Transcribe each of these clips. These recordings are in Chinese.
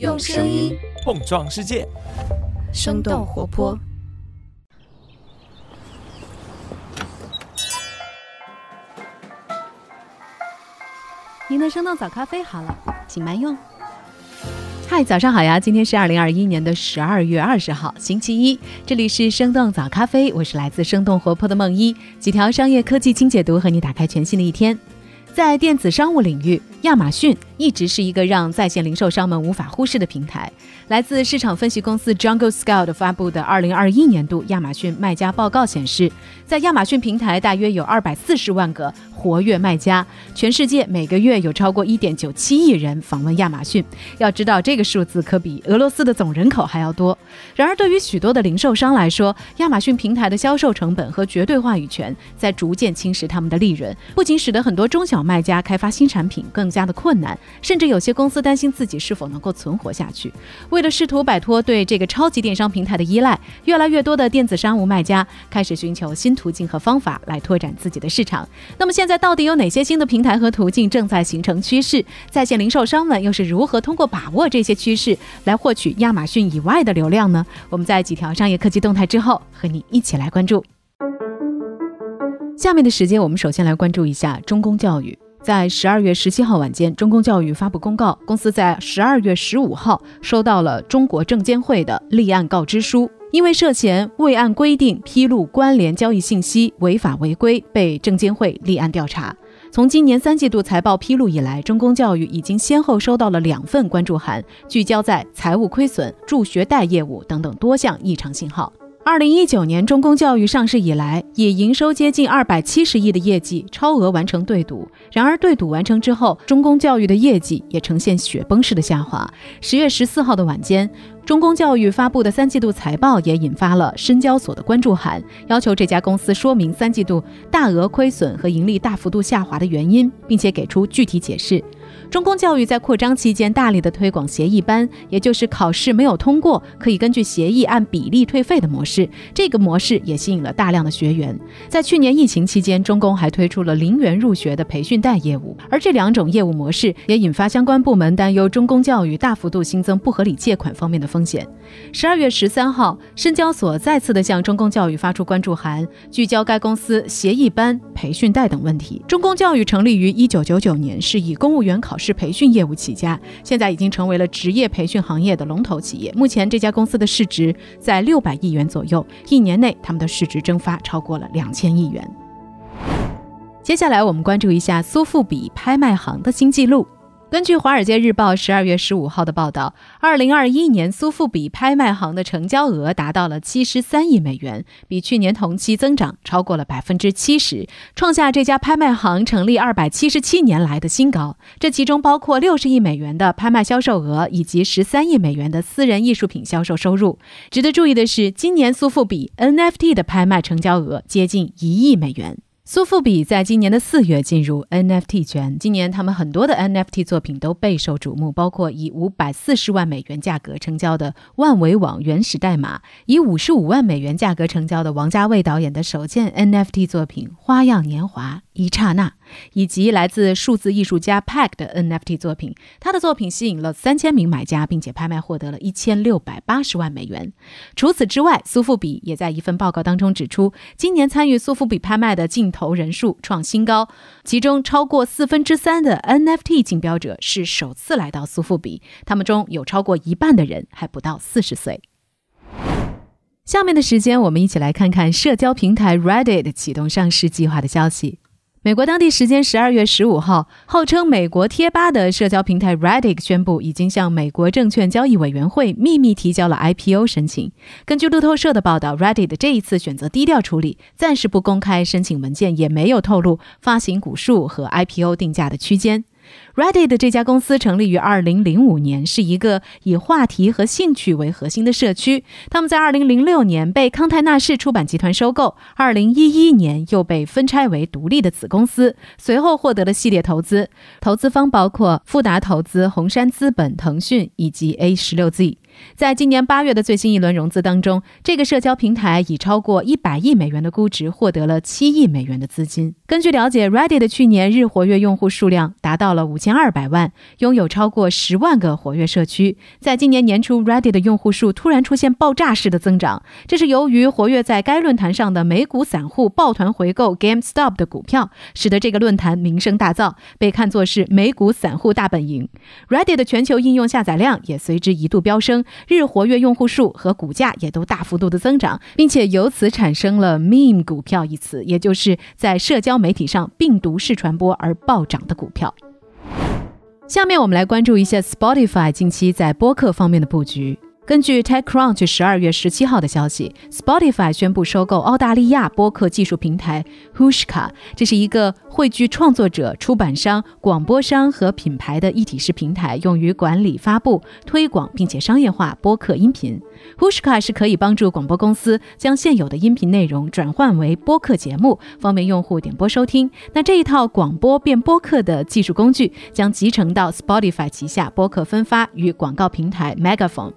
用声音碰撞世界，生动活泼。您的生动早咖啡好了，请慢用。嗨，早上好呀！今天是二零二一年的十二月二十号，星期一。这里是生动早咖啡，我是来自生动活泼的梦一，几条商业科技轻解读，和你打开全新的一天。在电子商务领域，亚马逊。一直是一个让在线零售商们无法忽视的平台。来自市场分析公司 Jungle Scout 发布的2021年度亚马逊卖家报告显示，在亚马逊平台大约有240万个活跃卖家，全世界每个月有超过1.97亿人访问亚马逊。要知道，这个数字可比俄罗斯的总人口还要多。然而，对于许多的零售商来说，亚马逊平台的销售成本和绝对话语权在逐渐侵蚀他们的利润，不仅使得很多中小卖家开发新产品更加的困难。甚至有些公司担心自己是否能够存活下去。为了试图摆脱对这个超级电商平台的依赖，越来越多的电子商务卖家开始寻求新途径和方法来拓展自己的市场。那么现在到底有哪些新的平台和途径正在形成趋势？在线零售商们又是如何通过把握这些趋势来获取亚马逊以外的流量呢？我们在几条商业科技动态之后，和你一起来关注。下面的时间，我们首先来关注一下中公教育。在十二月十七号晚间，中公教育发布公告，公司在十二月十五号收到了中国证监会的立案告知书，因为涉嫌未按规定披露关联交易信息，违法违规，被证监会立案调查。从今年三季度财报披露以来，中公教育已经先后收到了两份关注函，聚焦在财务亏损、助学贷业务等等多项异常信号。二零一九年，中公教育上市以来，以营收接近二百七十亿的业绩超额完成对赌。然而，对赌完成之后，中公教育的业绩也呈现雪崩式的下滑。十月十四号的晚间，中公教育发布的三季度财报也引发了深交所的关注函，要求这家公司说明三季度大额亏损和盈利大幅度下滑的原因，并且给出具体解释。中公教育在扩张期间大力的推广协议班，也就是考试没有通过可以根据协议按比例退费的模式。这个模式也吸引了大量的学员。在去年疫情期间，中公还推出了零元入学的培训贷业务，而这两种业务模式也引发相关部门担忧中公教育大幅度新增不合理借款方面的风险。十二月十三号，深交所再次的向中公教育发出关注函，聚焦该公司协议班、培训贷等问题。中公教育成立于一九九九年，是以公务员考。考是培训业务起家，现在已经成为了职业培训行业的龙头企业。目前这家公司的市值在六百亿元左右，一年内他们的市值蒸发超过了两千亿元。接下来我们关注一下苏富比拍卖行的新纪录。根据《华尔街日报》十二月十五号的报道，二零二一年苏富比拍卖行的成交额达到了七十三亿美元，比去年同期增长超过了百分之七十，创下这家拍卖行成立二百七十七年来的新高。这其中包括六十亿美元的拍卖销售额以及十三亿美元的私人艺术品销售收入。值得注意的是，今年苏富比 NFT 的拍卖成交额接近一亿美元。苏富比在今年的四月进入 NFT 圈，今年他们很多的 NFT 作品都备受瞩目，包括以五百四十万美元价格成交的《万维网原始代码》，以五十五万美元价格成交的王家卫导演的首件 NFT 作品《花样年华》。一刹那，以及来自数字艺术家 Pack 的 NFT 作品，他的作品吸引了三千名买家，并且拍卖获得了一千六百八十万美元。除此之外，苏富比也在一份报告当中指出，今年参与苏富比拍卖的竞投人数创新高，其中超过四分之三的 NFT 竞标者是首次来到苏富比，他们中有超过一半的人还不到四十岁。下面的时间，我们一起来看看社交平台 Reddit 启动上市计划的消息。美国当地时间十二月十五号，号称美国贴吧的社交平台 Reddit 宣布，已经向美国证券交易委员会秘密提交了 IPO 申请。根据路透社的报道，Reddit 这一次选择低调处理，暂时不公开申请文件，也没有透露发行股数和 IPO 定价的区间。Reddit 这家公司成立于二零零五年，是一个以话题和兴趣为核心的社区。他们在二零零六年被康泰纳仕出版集团收购二零一一年又被分拆为独立的子公司，随后获得了系列投资。投资方包括富达投资、红杉资本、腾讯以及 A 十六 Z。在今年八月的最新一轮融资当中，这个社交平台以超过一百亿美元的估值获得了七亿美元的资金。根据了解，Reddit 去年日活跃用户数量达到了五千二百万，拥有超过十万个活跃社区。在今年年初，Reddit 的用户数突然出现爆炸式的增长，这是由于活跃在该论坛上的美股散户抱团回购 GameStop 的股票，使得这个论坛名声大噪，被看作是美股散户大本营。Reddit 的全球应用下载量也随之一度飙升，日活跃用户数和股价也都大幅度的增长，并且由此产生了 “meme 股票”一词，也就是在社交媒体上病毒式传播而暴涨的股票。下面我们来关注一下 Spotify 近期在播客方面的布局。根据 TechCrunch 十二月十七号的消息，Spotify 宣布收购澳大利亚播客技术平台 Hushka，这是一个汇聚创作者、出版商、广播商和品牌的一体式平台，用于管理、发布、推广并且商业化播客音频。Hushka 是可以帮助广播公司将现有的音频内容转换为播客节目，方便用户点播收听。那这一套广播变播客的技术工具将集成到 Spotify 旗下播客分发与广告平台 Megaphone。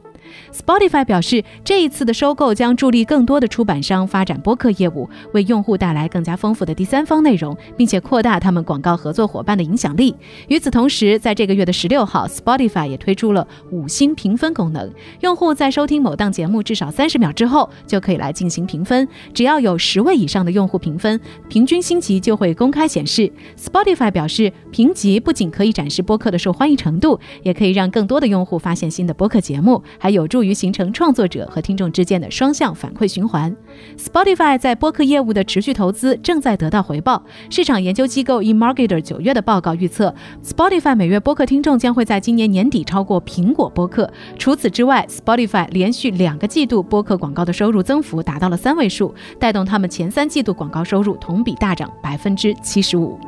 Spotify 表示，这一次的收购将助力更多的出版商发展播客业务，为用户带来更加丰富的第三方内容，并且扩大他们广告合作伙伴的影响力。与此同时，在这个月的十六号，Spotify 也推出了五星评分功能，用户在收听某档节目至少三十秒之后，就可以来进行评分。只要有十位以上的用户评分，平均星级就会公开显示。Spotify 表示，评级不仅可以展示播客的受欢迎程度，也可以让更多的用户发现新的播客节目，还有。有助于形成创作者和听众之间的双向反馈循环。Spotify 在播客业务的持续投资正在得到回报。市场研究机构 eMarketer 九月的报告预测，Spotify 每月播客听众将会在今年年底超过苹果播客。除此之外，Spotify 连续两个季度播客广告的收入增幅达到了三位数，带动他们前三季度广告收入同比大涨百分之七十五。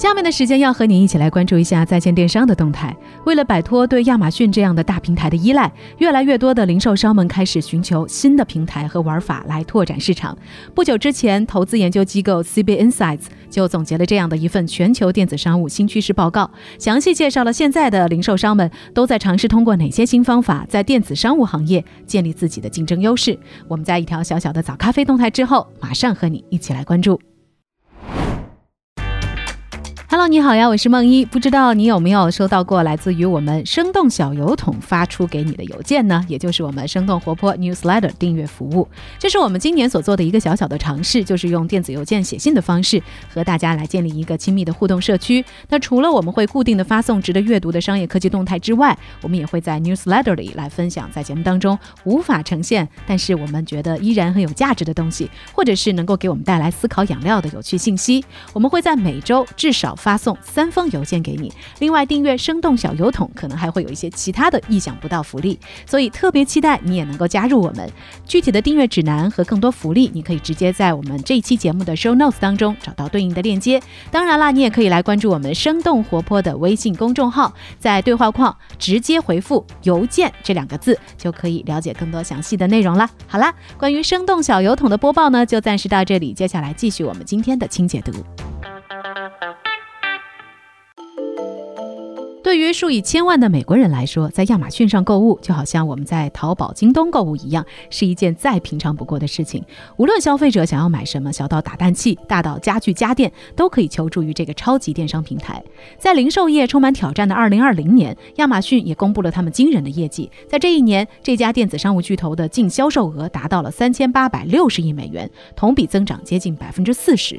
下面的时间要和你一起来关注一下在线电商的动态。为了摆脱对亚马逊这样的大平台的依赖，越来越多的零售商们开始寻求新的平台和玩法来拓展市场。不久之前，投资研究机构 CB Insights 就总结了这样的一份全球电子商务新趋势报告，详细介绍了现在的零售商们都在尝试通过哪些新方法在电子商务行业建立自己的竞争优势。我们在一条小小的早咖啡动态之后，马上和你一起来关注。Hello，你好呀，我是梦一。不知道你有没有收到过来自于我们生动小油桶发出给你的邮件呢？也就是我们生动活泼 Newsletter 订阅服务。这是我们今年所做的一个小小的尝试，就是用电子邮件写信的方式和大家来建立一个亲密的互动社区。那除了我们会固定的发送值得阅读的商业科技动态之外，我们也会在 Newsletter 里来分享在节目当中无法呈现，但是我们觉得依然很有价值的东西，或者是能够给我们带来思考养料的有趣信息。我们会在每周至少。发送三封邮件给你，另外订阅生动小油桶，可能还会有一些其他的意想不到福利，所以特别期待你也能够加入我们。具体的订阅指南和更多福利，你可以直接在我们这一期节目的 show notes 当中找到对应的链接。当然啦，你也可以来关注我们生动活泼的微信公众号，在对话框直接回复“邮件”这两个字，就可以了解更多详细的内容了。好啦，关于生动小油桶的播报呢，就暂时到这里，接下来继续我们今天的轻解读。对于数以千万的美国人来说，在亚马逊上购物就好像我们在淘宝、京东购物一样，是一件再平常不过的事情。无论消费者想要买什么，小到打蛋器，大到家具家电，都可以求助于这个超级电商平台。在零售业充满挑战的2020年，亚马逊也公布了他们惊人的业绩。在这一年，这家电子商务巨头的净销售额达到了3860亿美元，同比增长接近百分之四十。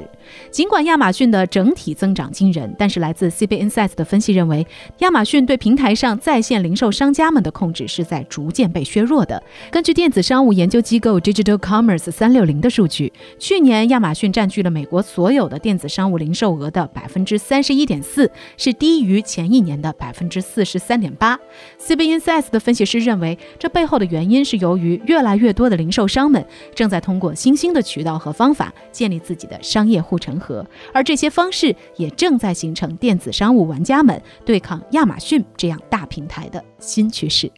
尽管亚马逊的整体增长惊人，但是来自 CB Insights 的分析认为。亚马逊对平台上在线零售商家们的控制是在逐渐被削弱的。根据电子商务研究机构 Digital Commerce 三六零的数据，去年亚马逊占据了美国所有的电子商务零售额的百分之三十一点四，是低于前一年的百分之四十三点八。CB Insights 的分析师认为，这背后的原因是由于越来越多的零售商们正在通过新兴的渠道和方法建立自己的商业互成河，而这些方式也正在形成电子商务玩家们对抗。亚马逊这样大平台的新趋势。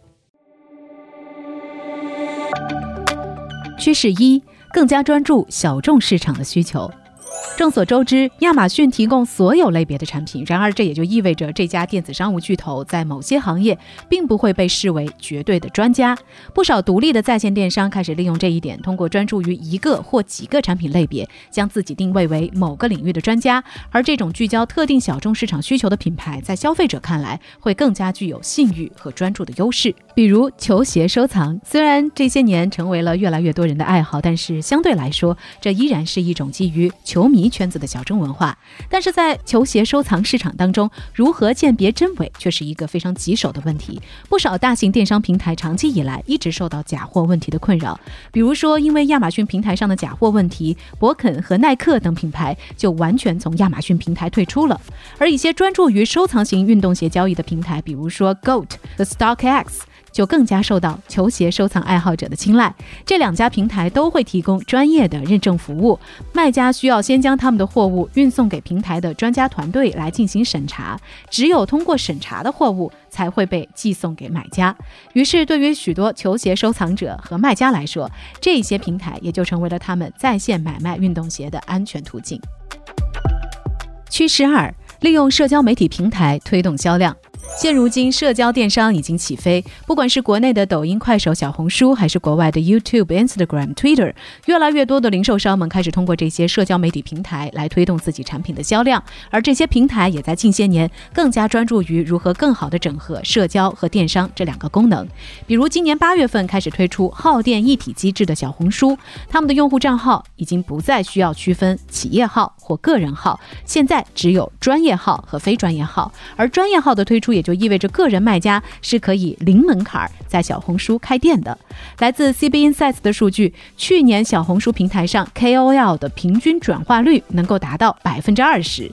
趋势一：更加专注小众市场的需求。众所周知，亚马逊提供所有类别的产品。然而，这也就意味着这家电子商务巨头在某些行业并不会被视为绝对的专家。不少独立的在线电商开始利用这一点，通过专注于一个或几个产品类别，将自己定位为某个领域的专家。而这种聚焦特定小众市场需求的品牌，在消费者看来会更加具有信誉和专注的优势。比如球鞋收藏，虽然这些年成为了越来越多人的爱好，但是相对来说，这依然是一种基于球迷。圈子的小众文化，但是在球鞋收藏市场当中，如何鉴别真伪却是一个非常棘手的问题。不少大型电商平台长期以来一直受到假货问题的困扰，比如说因为亚马逊平台上的假货问题，博肯和耐克等品牌就完全从亚马逊平台退出了。而一些专注于收藏型运动鞋交易的平台，比如说 Goat 和 StockX。就更加受到球鞋收藏爱好者的青睐。这两家平台都会提供专业的认证服务，卖家需要先将他们的货物运送给平台的专家团队来进行审查，只有通过审查的货物才会被寄送给买家。于是，对于许多球鞋收藏者和卖家来说，这些平台也就成为了他们在线买卖运动鞋的安全途径。趋势二：利用社交媒体平台推动销量。现如今，社交电商已经起飞。不管是国内的抖音、快手、小红书，还是国外的 YouTube、Instagram、Twitter，越来越多的零售商们开始通过这些社交媒体平台来推动自己产品的销量。而这些平台也在近些年更加专注于如何更好的整合社交和电商这两个功能。比如，今年八月份开始推出耗电一体机制的小红书，他们的用户账号已经不再需要区分企业号或个人号，现在只有专业号和非专业号。而专业号的推出也就意味着个人卖家是可以零门槛在小红书开店的。来自 CB Insights 的数据，去年小红书平台上 KOL 的平均转化率能够达到百分之二十。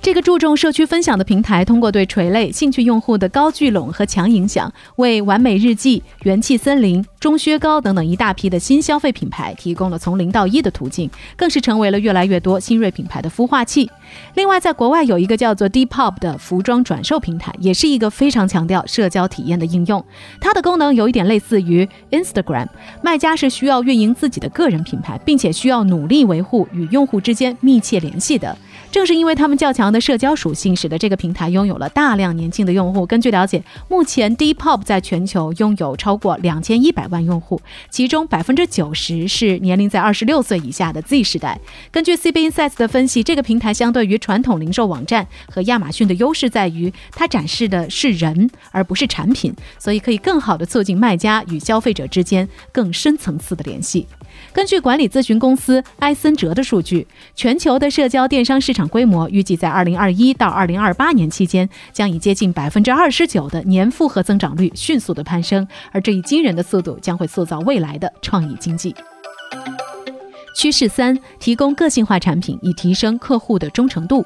这个注重社区分享的平台，通过对垂类兴趣用户的高聚拢和强影响，为完美日记、元气森林、钟薛高等等一大批的新消费品牌提供了从零到一的途径，更是成为了越来越多新锐品牌的孵化器。另外，在国外有一个叫做 Depop 的服装转售平台，也是一个非常强调社交体验的应用。它的功能有一点类似于 Instagram，卖家是需要运营自己的个人品牌，并且需要努力维护与用户之间密切联系的。正是因为他们较强的社交属性，使得这个平台拥有了大量年轻的用户。根据了解，目前 Depop 在全球拥有超过两千一百万用户，其中百分之九十是年龄在二十六岁以下的 Z 世代。根据 CB Insights 的分析，这个平台相对于传统零售网站和亚马逊的优势在于，它展示的是人而不是产品，所以可以更好的促进卖家与消费者之间更深层次的联系。根据管理咨询公司埃森哲的数据，全球的社交电商市场规模预计在二零二一到二零二八年期间，将以接近百分之二十九的年复合增长率迅速的攀升，而这一惊人的速度将会塑造未来的创意经济。趋势三：提供个性化产品，以提升客户的忠诚度。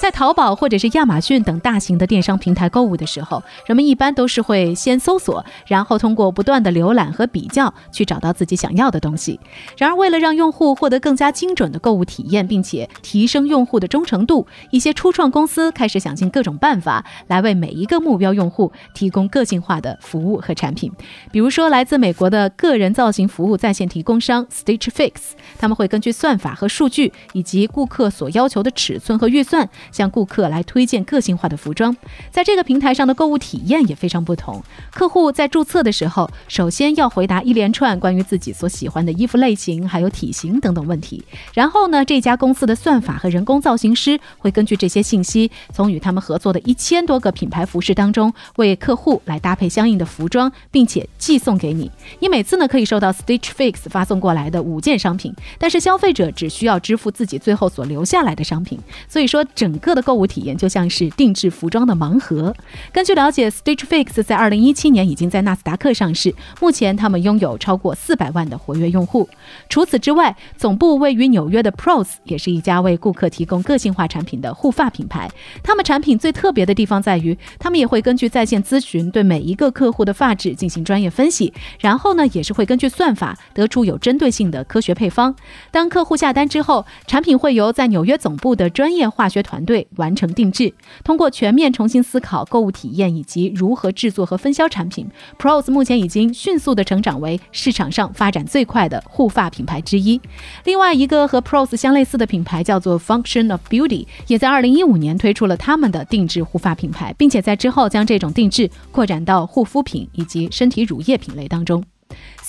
在淘宝或者是亚马逊等大型的电商平台购物的时候，人们一般都是会先搜索，然后通过不断的浏览和比较，去找到自己想要的东西。然而，为了让用户获得更加精准的购物体验，并且提升用户的忠诚度，一些初创公司开始想尽各种办法来为每一个目标用户提供个性化的服务和产品。比如说，来自美国的个人造型服务在线提供商 Stitch Fix，他们会根据算法和数据以及顾客所要求的尺寸和预算。向顾客来推荐个性化的服装，在这个平台上的购物体验也非常不同。客户在注册的时候，首先要回答一连串关于自己所喜欢的衣服类型、还有体型等等问题。然后呢，这家公司的算法和人工造型师会根据这些信息，从与他们合作的一千多个品牌服饰当中，为客户来搭配相应的服装，并且寄送给你。你每次呢可以收到 Stitch Fix 发送过来的五件商品，但是消费者只需要支付自己最后所留下来的商品。所以说整。个的购物体验就像是定制服装的盲盒。根据了解，Stitch Fix 在二零一七年已经在纳斯达克上市，目前他们拥有超过四百万的活跃用户。除此之外，总部位于纽约的 Pros 也是一家为顾客提供个性化产品的护发品牌。他们产品最特别的地方在于，他们也会根据在线咨询对每一个客户的发质进行专业分析，然后呢，也是会根据算法得出有针对性的科学配方。当客户下单之后，产品会由在纽约总部的专业化学团队。队完成定制。通过全面重新思考购物体验以及如何制作和分销产品，Pros 目前已经迅速的成长为市场上发展最快的护发品牌之一。另外一个和 Pros 相类似的品牌叫做 Function of Beauty，也在2015年推出了他们的定制护发品牌，并且在之后将这种定制扩展到护肤品以及身体乳液品类当中。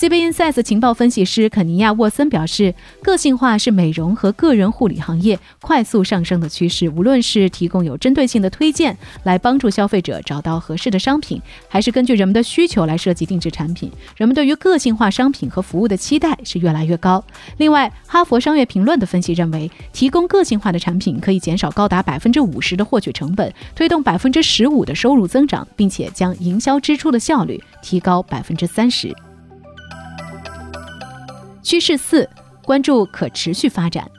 CB Insights 情报分析师肯尼亚沃森表示，个性化是美容和个人护理行业快速上升的趋势。无论是提供有针对性的推荐来帮助消费者找到合适的商品，还是根据人们的需求来设计定制产品，人们对于个性化商品和服务的期待是越来越高。另外，哈佛商业评论的分析认为，提供个性化的产品可以减少高达百分之五十的获取成本，推动百分之十五的收入增长，并且将营销支出的效率提高百分之三十。趋势四：关注可持续发展。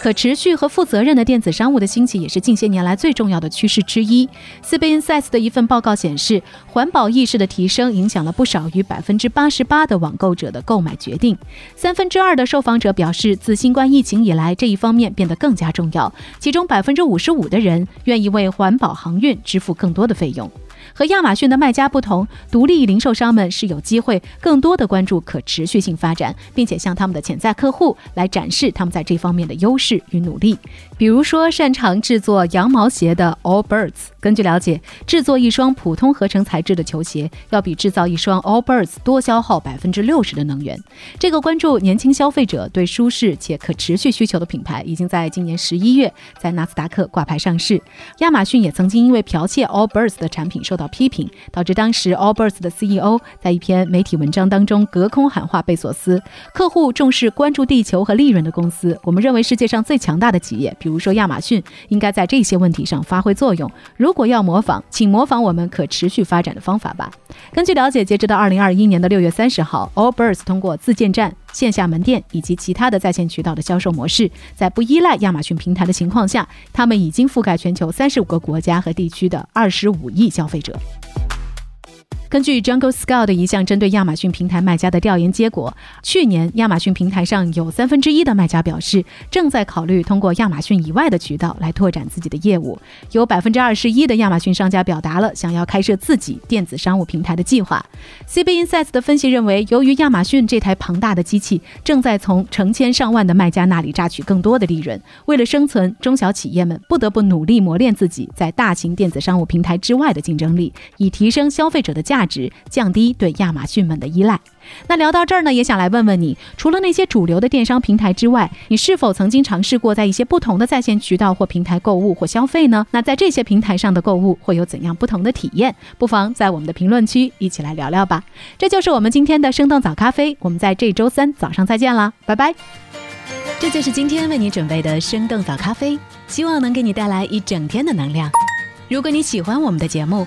可持续和负责任的电子商务的兴起，也是近些年来最重要的趋势之一。CB Insights 的一份报告显示，环保意识的提升影响了不少于百分之八十八的网购者的购买决定。三分之二的受访者表示，自新冠疫情以来，这一方面变得更加重要。其中百分之五十五的人愿意为环保航运支付更多的费用。和亚马逊的卖家不同，独立零售商们是有机会更多的关注可持续性发展，并且向他们的潜在客户来展示他们在这方面的优势与努力。比如说，擅长制作羊毛鞋的 All Birds，根据了解，制作一双普通合成材质的球鞋要比制造一双 All Birds 多消耗百分之六十的能源。这个关注年轻消费者对舒适且可持续需求的品牌，已经在今年十一月在纳斯达克挂牌上市。亚马逊也曾经因为剽窃 All Birds 的产品受到批评，导致当时 Allbirds 的 CEO 在一篇媒体文章当中隔空喊话贝索斯：客户重视关注地球和利润的公司，我们认为世界上最强大的企业，比如说亚马逊，应该在这些问题上发挥作用。如果要模仿，请模仿我们可持续发展的方法吧。根据了解，截止到二零二一年的六月三十号，Allbirds 通过自建站、线下门店以及其他的在线渠道的销售模式，在不依赖亚马逊平台的情况下，他们已经覆盖全球三十五个国家和地区的二十五亿消费者。根据 Jungle Scout 的一项针对亚马逊平台卖家的调研结果，去年亚马逊平台上有三分之一的卖家表示正在考虑通过亚马逊以外的渠道来拓展自己的业务。有百分之二十一的亚马逊商家表达了想要开设自己电子商务平台的计划。CB Insights 的分析认为，由于亚马逊这台庞大的机器正在从成千上万的卖家那里榨取更多的利润，为了生存，中小企业们不得不努力磨练自己在大型电子商务平台之外的竞争力，以提升消费者的价。价值降低对亚马逊们的依赖。那聊到这儿呢，也想来问问你，除了那些主流的电商平台之外，你是否曾经尝试过在一些不同的在线渠道或平台购物或消费呢？那在这些平台上的购物会有怎样不同的体验？不妨在我们的评论区一起来聊聊吧。这就是我们今天的生动早咖啡，我们在这周三早上再见啦，拜拜。这就是今天为你准备的生动早咖啡，希望能给你带来一整天的能量。如果你喜欢我们的节目，